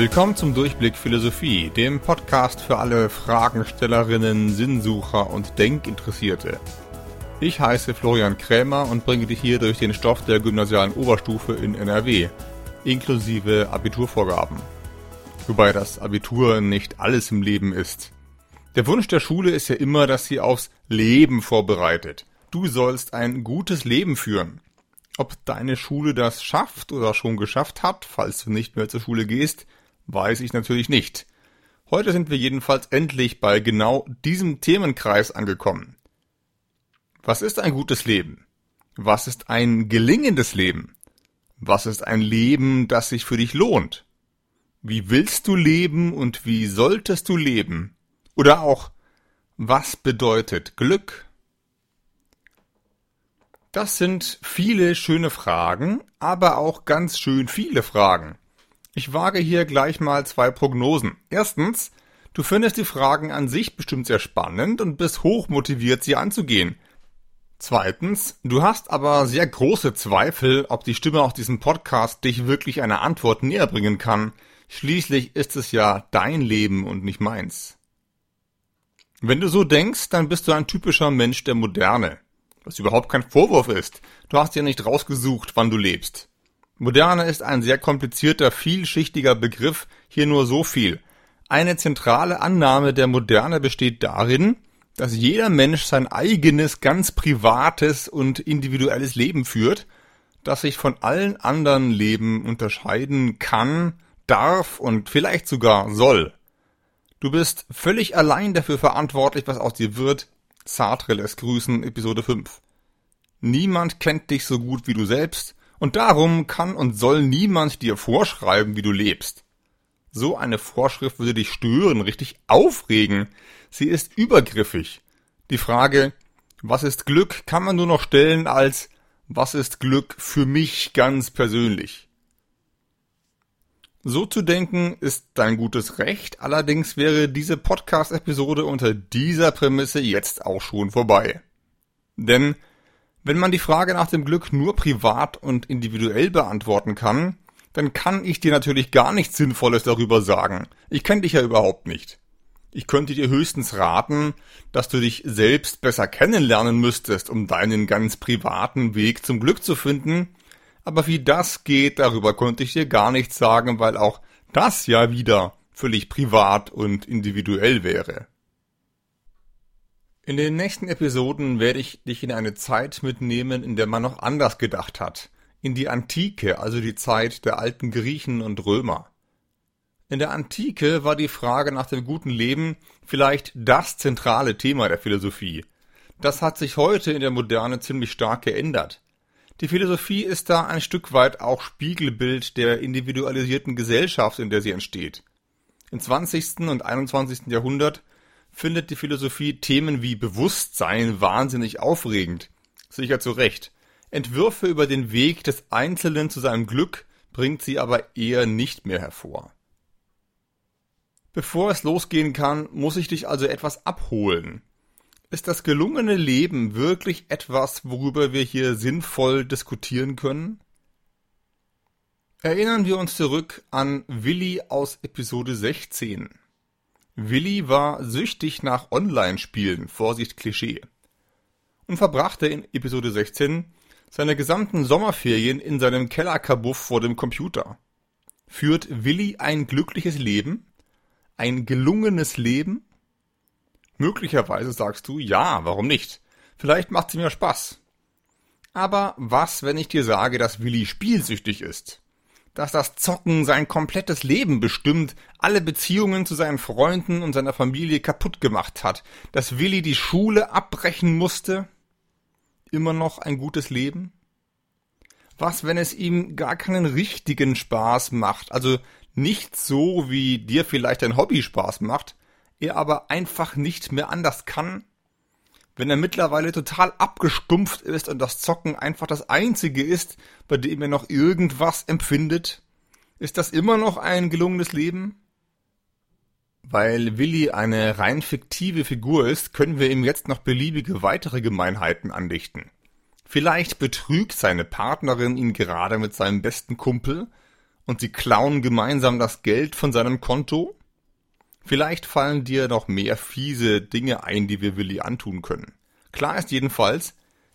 Willkommen zum Durchblick Philosophie, dem Podcast für alle Fragenstellerinnen, Sinnsucher und Denkinteressierte. Ich heiße Florian Krämer und bringe dich hier durch den Stoff der gymnasialen Oberstufe in NRW, inklusive Abiturvorgaben. Wobei das Abitur nicht alles im Leben ist. Der Wunsch der Schule ist ja immer, dass sie aufs Leben vorbereitet. Du sollst ein gutes Leben führen. Ob deine Schule das schafft oder schon geschafft hat, falls du nicht mehr zur Schule gehst, weiß ich natürlich nicht. Heute sind wir jedenfalls endlich bei genau diesem Themenkreis angekommen. Was ist ein gutes Leben? Was ist ein gelingendes Leben? Was ist ein Leben, das sich für dich lohnt? Wie willst du leben und wie solltest du leben? Oder auch, was bedeutet Glück? Das sind viele schöne Fragen, aber auch ganz schön viele Fragen. Ich wage hier gleich mal zwei Prognosen. Erstens, du findest die Fragen an sich bestimmt sehr spannend und bist hoch motiviert, sie anzugehen. Zweitens, du hast aber sehr große Zweifel, ob die Stimme auf diesem Podcast dich wirklich eine Antwort näher bringen kann. Schließlich ist es ja dein Leben und nicht meins. Wenn du so denkst, dann bist du ein typischer Mensch der Moderne. Was überhaupt kein Vorwurf ist. Du hast ja nicht rausgesucht, wann du lebst. Moderne ist ein sehr komplizierter, vielschichtiger Begriff, hier nur so viel. Eine zentrale Annahme der Moderne besteht darin, dass jeder Mensch sein eigenes, ganz privates und individuelles Leben führt, das sich von allen anderen Leben unterscheiden kann, darf und vielleicht sogar soll. Du bist völlig allein dafür verantwortlich, was aus dir wird. Sartre lässt grüßen, Episode 5. Niemand kennt dich so gut wie du selbst, und darum kann und soll niemand dir vorschreiben, wie du lebst. So eine Vorschrift würde dich stören, richtig aufregen. Sie ist übergriffig. Die Frage, was ist Glück, kann man nur noch stellen als, was ist Glück für mich ganz persönlich? So zu denken ist dein gutes Recht, allerdings wäre diese Podcast-Episode unter dieser Prämisse jetzt auch schon vorbei. Denn wenn man die Frage nach dem Glück nur privat und individuell beantworten kann, dann kann ich dir natürlich gar nichts Sinnvolles darüber sagen. Ich kenne dich ja überhaupt nicht. Ich könnte dir höchstens raten, dass du dich selbst besser kennenlernen müsstest, um deinen ganz privaten Weg zum Glück zu finden. Aber wie das geht, darüber konnte ich dir gar nichts sagen, weil auch das ja wieder völlig privat und individuell wäre. In den nächsten Episoden werde ich dich in eine Zeit mitnehmen, in der man noch anders gedacht hat. In die Antike, also die Zeit der alten Griechen und Römer. In der Antike war die Frage nach dem guten Leben vielleicht das zentrale Thema der Philosophie. Das hat sich heute in der Moderne ziemlich stark geändert. Die Philosophie ist da ein Stück weit auch Spiegelbild der individualisierten Gesellschaft, in der sie entsteht. Im 20. und 21. Jahrhundert findet die Philosophie Themen wie Bewusstsein wahnsinnig aufregend. Sicher zu Recht. Entwürfe über den Weg des Einzelnen zu seinem Glück bringt sie aber eher nicht mehr hervor. Bevor es losgehen kann, muss ich dich also etwas abholen. Ist das gelungene Leben wirklich etwas, worüber wir hier sinnvoll diskutieren können? Erinnern wir uns zurück an Willi aus Episode 16. Willi war süchtig nach Online-Spielen, Vorsicht Klischee, und verbrachte in Episode 16 seine gesamten Sommerferien in seinem Kellerkabuff vor dem Computer. Führt Willi ein glückliches Leben? Ein gelungenes Leben? Möglicherweise sagst du, ja, warum nicht? Vielleicht macht es mir Spaß. Aber was, wenn ich dir sage, dass Willi spielsüchtig ist? Dass das Zocken sein komplettes Leben bestimmt, alle Beziehungen zu seinen Freunden und seiner Familie kaputt gemacht hat, dass Willi die Schule abbrechen musste? Immer noch ein gutes Leben? Was, wenn es ihm gar keinen richtigen Spaß macht, also nicht so, wie dir vielleicht ein Hobby Spaß macht, er aber einfach nicht mehr anders kann? Wenn er mittlerweile total abgestumpft ist und das Zocken einfach das einzige ist, bei dem er noch irgendwas empfindet? Ist das immer noch ein gelungenes Leben? Weil Willi eine rein fiktive Figur ist, können wir ihm jetzt noch beliebige weitere Gemeinheiten andichten. Vielleicht betrügt seine Partnerin ihn gerade mit seinem besten Kumpel, und sie klauen gemeinsam das Geld von seinem Konto? Vielleicht fallen dir noch mehr fiese Dinge ein, die wir Willi antun können. Klar ist jedenfalls,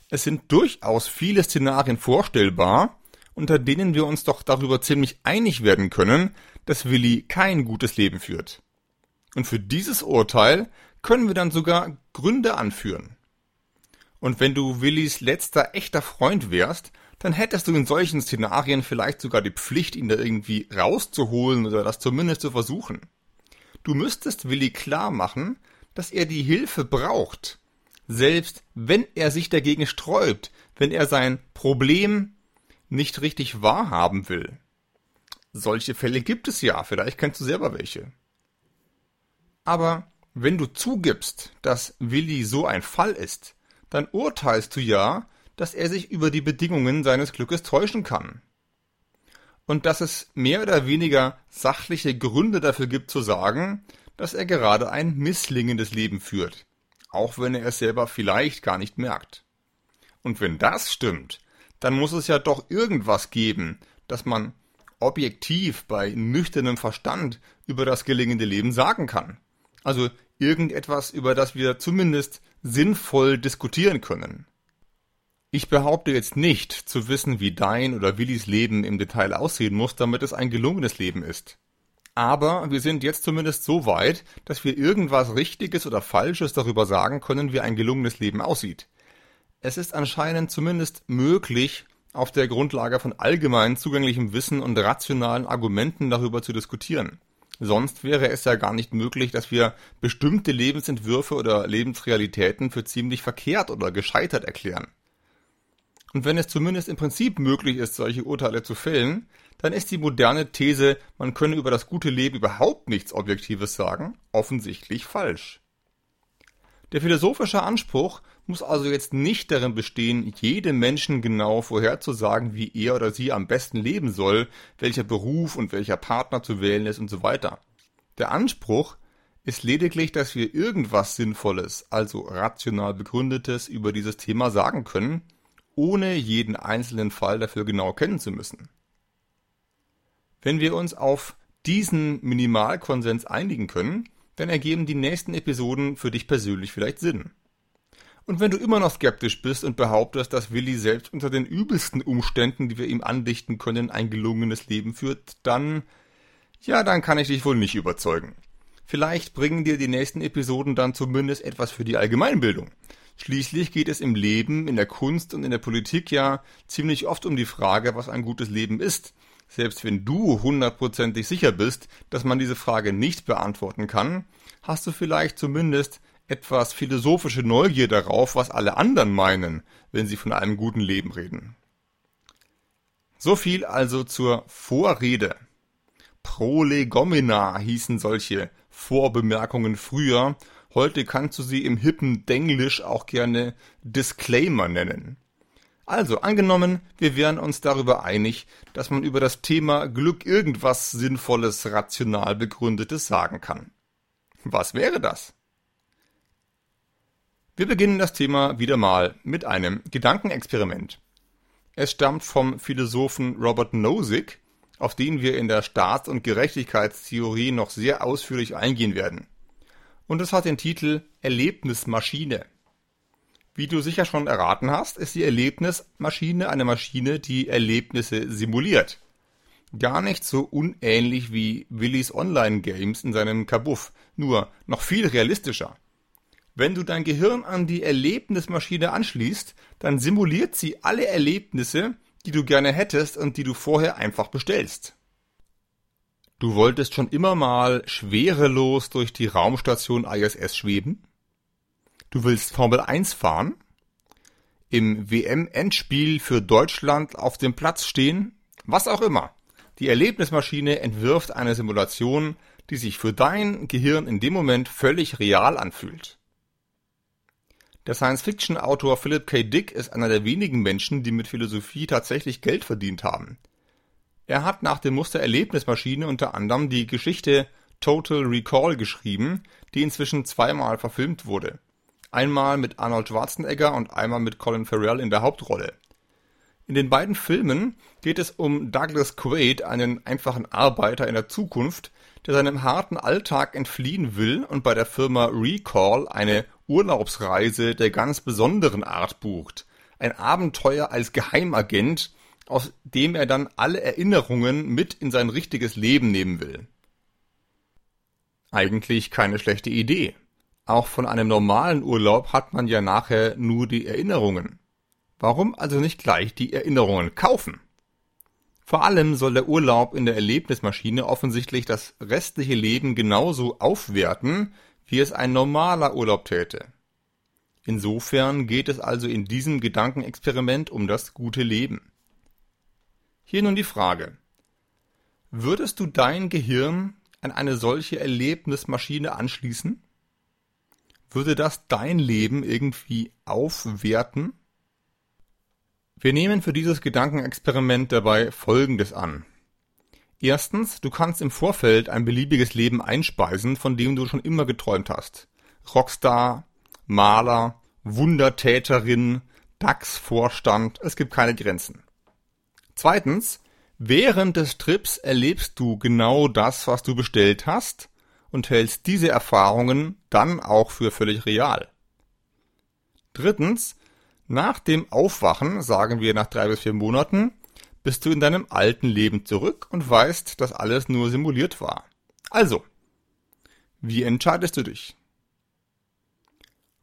es sind durchaus viele Szenarien vorstellbar, unter denen wir uns doch darüber ziemlich einig werden können, dass Willi kein gutes Leben führt. Und für dieses Urteil können wir dann sogar Gründe anführen. Und wenn du Willis letzter echter Freund wärst, dann hättest du in solchen Szenarien vielleicht sogar die Pflicht, ihn da irgendwie rauszuholen oder das zumindest zu versuchen. Du müsstest Willi klar machen, dass er die Hilfe braucht, selbst wenn er sich dagegen sträubt, wenn er sein Problem nicht richtig wahrhaben will. Solche Fälle gibt es ja, vielleicht kennst du selber welche. Aber wenn du zugibst, dass Willi so ein Fall ist, dann urteilst du ja, dass er sich über die Bedingungen seines Glückes täuschen kann. Und dass es mehr oder weniger sachliche Gründe dafür gibt zu sagen, dass er gerade ein misslingendes Leben führt, auch wenn er es selber vielleicht gar nicht merkt. Und wenn das stimmt, dann muss es ja doch irgendwas geben, dass man objektiv bei nüchternem Verstand über das gelingende Leben sagen kann. Also irgendetwas, über das wir zumindest sinnvoll diskutieren können. Ich behaupte jetzt nicht zu wissen, wie dein oder Willis Leben im Detail aussehen muss, damit es ein gelungenes Leben ist. Aber wir sind jetzt zumindest so weit, dass wir irgendwas Richtiges oder Falsches darüber sagen können, wie ein gelungenes Leben aussieht. Es ist anscheinend zumindest möglich, auf der Grundlage von allgemein zugänglichem Wissen und rationalen Argumenten darüber zu diskutieren. Sonst wäre es ja gar nicht möglich, dass wir bestimmte Lebensentwürfe oder Lebensrealitäten für ziemlich verkehrt oder gescheitert erklären. Und wenn es zumindest im Prinzip möglich ist, solche Urteile zu fällen, dann ist die moderne These, man könne über das gute Leben überhaupt nichts Objektives sagen, offensichtlich falsch. Der philosophische Anspruch muss also jetzt nicht darin bestehen, jedem Menschen genau vorherzusagen, wie er oder sie am besten leben soll, welcher Beruf und welcher Partner zu wählen ist und so weiter. Der Anspruch ist lediglich, dass wir irgendwas Sinnvolles, also rational begründetes über dieses Thema sagen können, ohne jeden einzelnen Fall dafür genau kennen zu müssen. Wenn wir uns auf diesen Minimalkonsens einigen können, dann ergeben die nächsten Episoden für dich persönlich vielleicht Sinn. Und wenn du immer noch skeptisch bist und behauptest, dass Willi selbst unter den übelsten Umständen, die wir ihm andichten können, ein gelungenes Leben führt, dann, ja, dann kann ich dich wohl nicht überzeugen. Vielleicht bringen dir die nächsten Episoden dann zumindest etwas für die Allgemeinbildung. Schließlich geht es im Leben, in der Kunst und in der Politik ja ziemlich oft um die Frage, was ein gutes Leben ist. Selbst wenn du hundertprozentig sicher bist, dass man diese Frage nicht beantworten kann, hast du vielleicht zumindest etwas philosophische Neugier darauf, was alle anderen meinen, wenn sie von einem guten Leben reden. So viel also zur Vorrede. Prolegomena hießen solche Vorbemerkungen früher, heute kannst du sie im hippen Denglisch auch gerne Disclaimer nennen. Also, angenommen, wir wären uns darüber einig, dass man über das Thema Glück irgendwas Sinnvolles, rational begründetes sagen kann. Was wäre das? Wir beginnen das Thema wieder mal mit einem Gedankenexperiment. Es stammt vom Philosophen Robert Nozick, auf den wir in der Staats- und Gerechtigkeitstheorie noch sehr ausführlich eingehen werden. Und es hat den Titel Erlebnismaschine. Wie du sicher schon erraten hast, ist die Erlebnismaschine eine Maschine, die Erlebnisse simuliert. Gar nicht so unähnlich wie Willis Online-Games in seinem Kabuff, nur noch viel realistischer. Wenn du dein Gehirn an die Erlebnismaschine anschließt, dann simuliert sie alle Erlebnisse, die du gerne hättest und die du vorher einfach bestellst. Du wolltest schon immer mal schwerelos durch die Raumstation ISS schweben? Du willst Formel 1 fahren? Im WM-Endspiel für Deutschland auf dem Platz stehen? Was auch immer. Die Erlebnismaschine entwirft eine Simulation, die sich für dein Gehirn in dem Moment völlig real anfühlt. Der Science-Fiction-Autor Philip K. Dick ist einer der wenigen Menschen, die mit Philosophie tatsächlich Geld verdient haben. Er hat nach dem Muster Erlebnismaschine unter anderem die Geschichte Total Recall geschrieben, die inzwischen zweimal verfilmt wurde. Einmal mit Arnold Schwarzenegger und einmal mit Colin Farrell in der Hauptrolle. In den beiden Filmen geht es um Douglas Quaid, einen einfachen Arbeiter in der Zukunft, der seinem harten Alltag entfliehen will und bei der Firma Recall eine Urlaubsreise der ganz besonderen Art bucht. Ein Abenteuer als Geheimagent, aus dem er dann alle Erinnerungen mit in sein richtiges Leben nehmen will. Eigentlich keine schlechte Idee. Auch von einem normalen Urlaub hat man ja nachher nur die Erinnerungen. Warum also nicht gleich die Erinnerungen kaufen? Vor allem soll der Urlaub in der Erlebnismaschine offensichtlich das restliche Leben genauso aufwerten, wie es ein normaler Urlaub täte. Insofern geht es also in diesem Gedankenexperiment um das gute Leben. Hier nun die Frage. Würdest du dein Gehirn an eine solche Erlebnismaschine anschließen? Würde das dein Leben irgendwie aufwerten? Wir nehmen für dieses Gedankenexperiment dabei Folgendes an. Erstens, du kannst im Vorfeld ein beliebiges Leben einspeisen, von dem du schon immer geträumt hast. Rockstar, Maler, Wundertäterin, DAX-Vorstand, es gibt keine Grenzen. Zweitens, während des Trips erlebst du genau das, was du bestellt hast und hältst diese Erfahrungen dann auch für völlig real. Drittens, nach dem Aufwachen, sagen wir nach drei bis vier Monaten, bist du in deinem alten Leben zurück und weißt, dass alles nur simuliert war. Also, wie entscheidest du dich?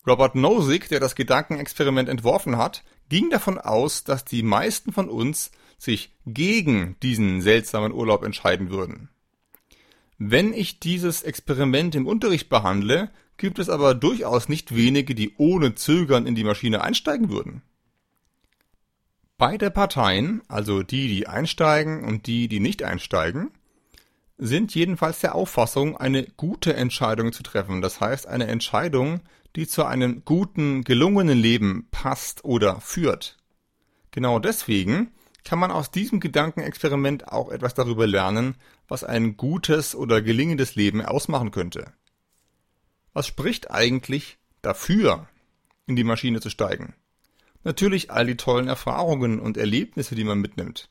Robert Nozick, der das Gedankenexperiment entworfen hat, ging davon aus, dass die meisten von uns sich gegen diesen seltsamen Urlaub entscheiden würden. Wenn ich dieses Experiment im Unterricht behandle, gibt es aber durchaus nicht wenige, die ohne Zögern in die Maschine einsteigen würden. Beide Parteien, also die, die einsteigen und die, die nicht einsteigen, sind jedenfalls der Auffassung, eine gute Entscheidung zu treffen. Das heißt, eine Entscheidung, die zu einem guten, gelungenen Leben passt oder führt. Genau deswegen kann man aus diesem Gedankenexperiment auch etwas darüber lernen, was ein gutes oder gelingendes Leben ausmachen könnte. Was spricht eigentlich dafür, in die Maschine zu steigen? Natürlich all die tollen Erfahrungen und Erlebnisse, die man mitnimmt.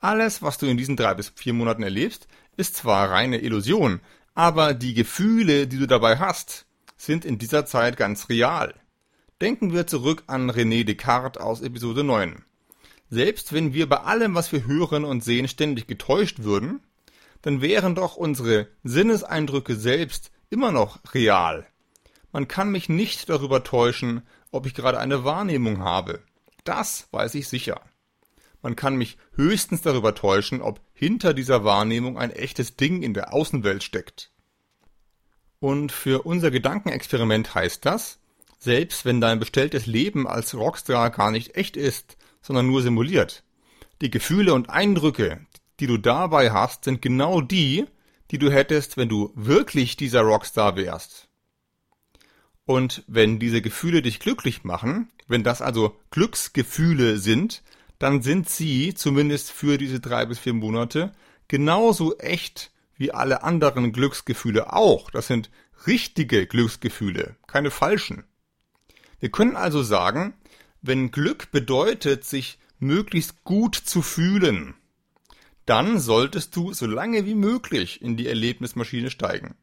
Alles, was du in diesen drei bis vier Monaten erlebst, ist zwar reine Illusion, aber die Gefühle, die du dabei hast, sind in dieser Zeit ganz real. Denken wir zurück an René Descartes aus Episode 9. Selbst wenn wir bei allem, was wir hören und sehen, ständig getäuscht würden, dann wären doch unsere Sinneseindrücke selbst immer noch real. Man kann mich nicht darüber täuschen, ob ich gerade eine Wahrnehmung habe. Das weiß ich sicher. Man kann mich höchstens darüber täuschen, ob hinter dieser Wahrnehmung ein echtes Ding in der Außenwelt steckt. Und für unser Gedankenexperiment heißt das, selbst wenn dein bestelltes Leben als Rockstar gar nicht echt ist, sondern nur simuliert, die Gefühle und Eindrücke, die du dabei hast, sind genau die, die du hättest, wenn du wirklich dieser Rockstar wärst. Und wenn diese Gefühle dich glücklich machen, wenn das also Glücksgefühle sind, dann sind sie, zumindest für diese drei bis vier Monate, genauso echt wie alle anderen Glücksgefühle auch. Das sind richtige Glücksgefühle, keine falschen. Wir können also sagen, wenn Glück bedeutet, sich möglichst gut zu fühlen, dann solltest du so lange wie möglich in die Erlebnismaschine steigen.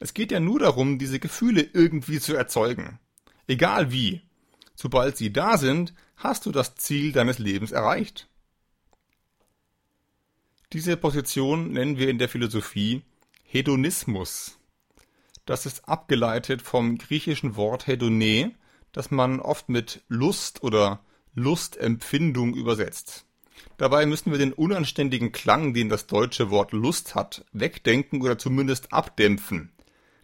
Es geht ja nur darum, diese Gefühle irgendwie zu erzeugen. Egal wie. Sobald sie da sind, hast du das Ziel deines Lebens erreicht. Diese Position nennen wir in der Philosophie Hedonismus. Das ist abgeleitet vom griechischen Wort Hedone, das man oft mit Lust oder Lustempfindung übersetzt. Dabei müssen wir den unanständigen Klang, den das deutsche Wort Lust hat, wegdenken oder zumindest abdämpfen.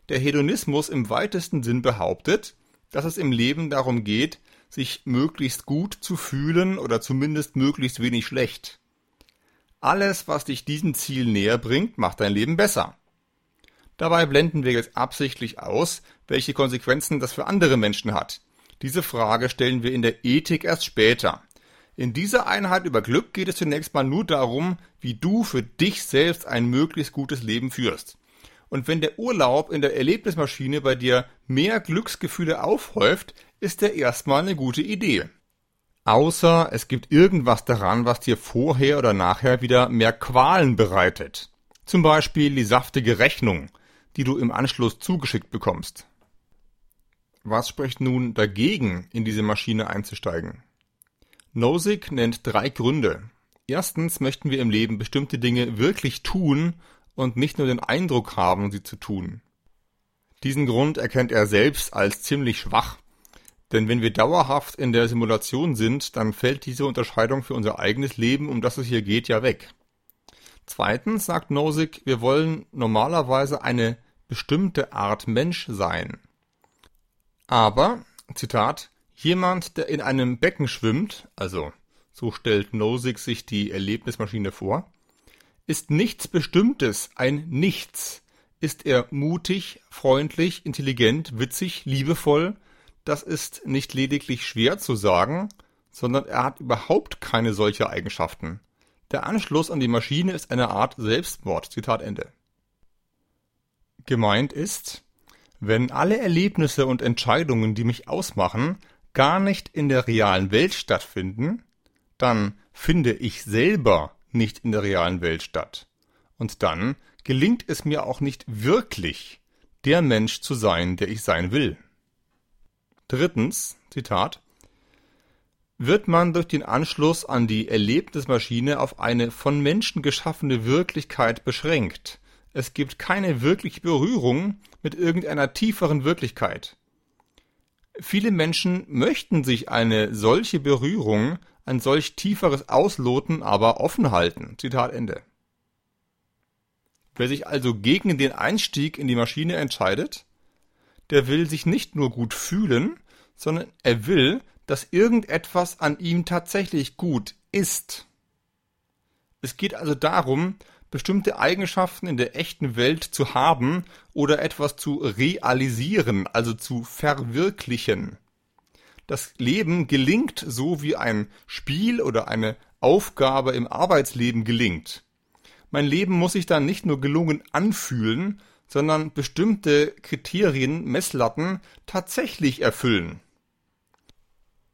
Der Hedonismus im weitesten Sinn behauptet, dass es im Leben darum geht, sich möglichst gut zu fühlen oder zumindest möglichst wenig schlecht. Alles, was dich diesem Ziel näher bringt, macht dein Leben besser. Dabei blenden wir jetzt absichtlich aus, welche Konsequenzen das für andere Menschen hat. Diese Frage stellen wir in der Ethik erst später. In dieser Einheit über Glück geht es zunächst mal nur darum, wie du für dich selbst ein möglichst gutes Leben führst. Und wenn der Urlaub in der Erlebnismaschine bei dir mehr Glücksgefühle aufhäuft, ist er erstmal eine gute Idee. Außer es gibt irgendwas daran, was dir vorher oder nachher wieder mehr Qualen bereitet. Zum Beispiel die saftige Rechnung, die du im Anschluss zugeschickt bekommst. Was spricht nun dagegen, in diese Maschine einzusteigen? Nozick nennt drei Gründe. Erstens möchten wir im Leben bestimmte Dinge wirklich tun und nicht nur den Eindruck haben, sie zu tun. Diesen Grund erkennt er selbst als ziemlich schwach, denn wenn wir dauerhaft in der Simulation sind, dann fällt diese Unterscheidung für unser eigenes Leben, um das es hier geht, ja weg. Zweitens sagt Nozick, wir wollen normalerweise eine bestimmte Art Mensch sein. Aber, Zitat, jemand, der in einem Becken schwimmt, also so stellt Nozick sich die Erlebnismaschine vor, ist nichts Bestimmtes, ein Nichts. Ist er mutig, freundlich, intelligent, witzig, liebevoll? Das ist nicht lediglich schwer zu sagen, sondern er hat überhaupt keine solche Eigenschaften. Der Anschluss an die Maschine ist eine Art Selbstmord. Zitat Ende. Gemeint ist, wenn alle Erlebnisse und Entscheidungen, die mich ausmachen, gar nicht in der realen Welt stattfinden, dann finde ich selber nicht in der realen Welt statt. Und dann gelingt es mir auch nicht wirklich, der Mensch zu sein, der ich sein will. Drittens, Zitat, wird man durch den Anschluss an die Erlebnismaschine auf eine von Menschen geschaffene Wirklichkeit beschränkt. Es gibt keine wirkliche Berührung mit irgendeiner tieferen Wirklichkeit. Viele Menschen möchten sich eine solche Berührung ein solch tieferes Ausloten aber offen halten. Zitat Ende. Wer sich also gegen den Einstieg in die Maschine entscheidet, der will sich nicht nur gut fühlen, sondern er will, dass irgendetwas an ihm tatsächlich gut ist. Es geht also darum, bestimmte Eigenschaften in der echten Welt zu haben oder etwas zu realisieren, also zu verwirklichen das Leben gelingt so wie ein Spiel oder eine Aufgabe im Arbeitsleben gelingt. Mein Leben muss sich dann nicht nur gelungen anfühlen, sondern bestimmte Kriterien, Messlatten tatsächlich erfüllen.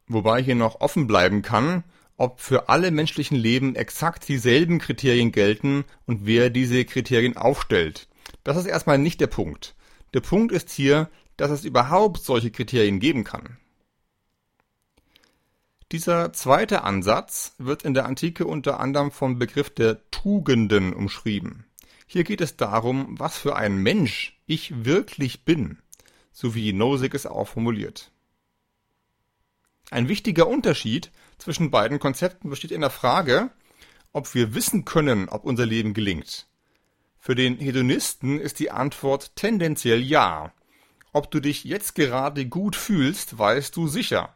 Wobei hier noch offen bleiben kann, ob für alle menschlichen Leben exakt dieselben Kriterien gelten und wer diese Kriterien aufstellt. Das ist erstmal nicht der Punkt. Der Punkt ist hier, dass es überhaupt solche Kriterien geben kann. Dieser zweite Ansatz wird in der Antike unter anderem vom Begriff der Tugenden umschrieben. Hier geht es darum, was für ein Mensch ich wirklich bin, so wie Nozick es auch formuliert. Ein wichtiger Unterschied zwischen beiden Konzepten besteht in der Frage, ob wir wissen können, ob unser Leben gelingt. Für den Hedonisten ist die Antwort tendenziell ja. Ob du dich jetzt gerade gut fühlst, weißt du sicher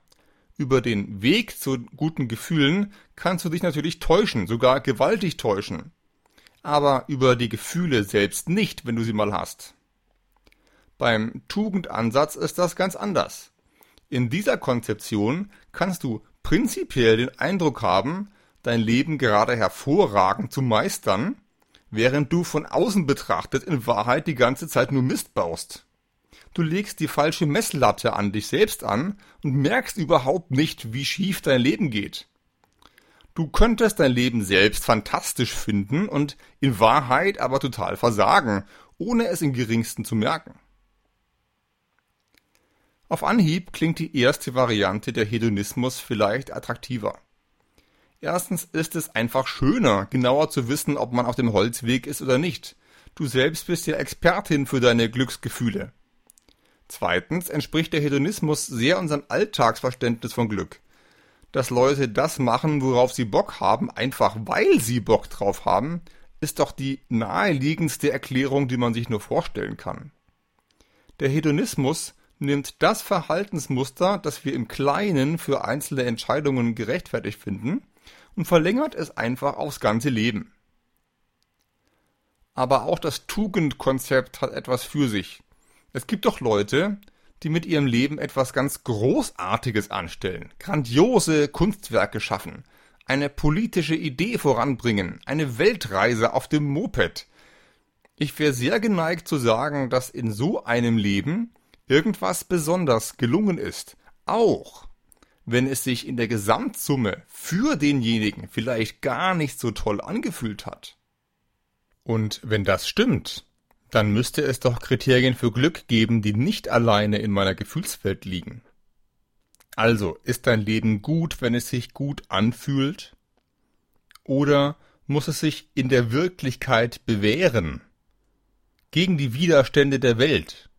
über den Weg zu guten Gefühlen kannst du dich natürlich täuschen, sogar gewaltig täuschen. Aber über die Gefühle selbst nicht, wenn du sie mal hast. Beim Tugendansatz ist das ganz anders. In dieser Konzeption kannst du prinzipiell den Eindruck haben, dein Leben gerade hervorragend zu meistern, während du von außen betrachtet in Wahrheit die ganze Zeit nur Mist baust. Du legst die falsche Messlatte an dich selbst an und merkst überhaupt nicht, wie schief dein Leben geht. Du könntest dein Leben selbst fantastisch finden und in Wahrheit aber total versagen, ohne es im geringsten zu merken. Auf Anhieb klingt die erste Variante der Hedonismus vielleicht attraktiver. Erstens ist es einfach schöner, genauer zu wissen, ob man auf dem Holzweg ist oder nicht. Du selbst bist ja Expertin für deine Glücksgefühle. Zweitens entspricht der Hedonismus sehr unserem Alltagsverständnis von Glück. Dass Leute das machen, worauf sie Bock haben, einfach weil sie Bock drauf haben, ist doch die naheliegendste Erklärung, die man sich nur vorstellen kann. Der Hedonismus nimmt das Verhaltensmuster, das wir im Kleinen für einzelne Entscheidungen gerechtfertigt finden, und verlängert es einfach aufs ganze Leben. Aber auch das Tugendkonzept hat etwas für sich. Es gibt doch Leute, die mit ihrem Leben etwas ganz Großartiges anstellen, grandiose Kunstwerke schaffen, eine politische Idee voranbringen, eine Weltreise auf dem Moped. Ich wäre sehr geneigt zu sagen, dass in so einem Leben irgendwas besonders gelungen ist, auch wenn es sich in der Gesamtsumme für denjenigen vielleicht gar nicht so toll angefühlt hat. Und wenn das stimmt, dann müsste es doch Kriterien für Glück geben, die nicht alleine in meiner Gefühlswelt liegen. Also, ist dein Leben gut, wenn es sich gut anfühlt? Oder muss es sich in der Wirklichkeit bewähren? Gegen die Widerstände der Welt?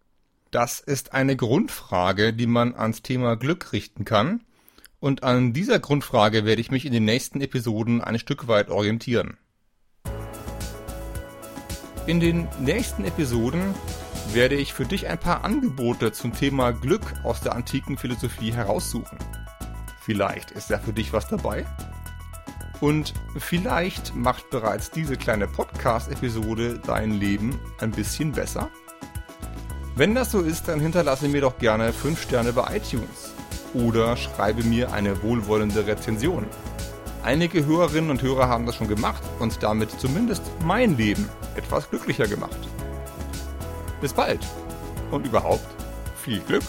Das ist eine Grundfrage, die man ans Thema Glück richten kann, und an dieser Grundfrage werde ich mich in den nächsten Episoden ein Stück weit orientieren. In den nächsten Episoden werde ich für dich ein paar Angebote zum Thema Glück aus der antiken Philosophie heraussuchen. Vielleicht ist ja für dich was dabei. Und vielleicht macht bereits diese kleine Podcast-Episode dein Leben ein bisschen besser. Wenn das so ist, dann hinterlasse mir doch gerne 5 Sterne bei iTunes oder schreibe mir eine wohlwollende Rezension. Einige Hörerinnen und Hörer haben das schon gemacht und damit zumindest mein Leben etwas glücklicher gemacht. Bis bald und überhaupt viel Glück!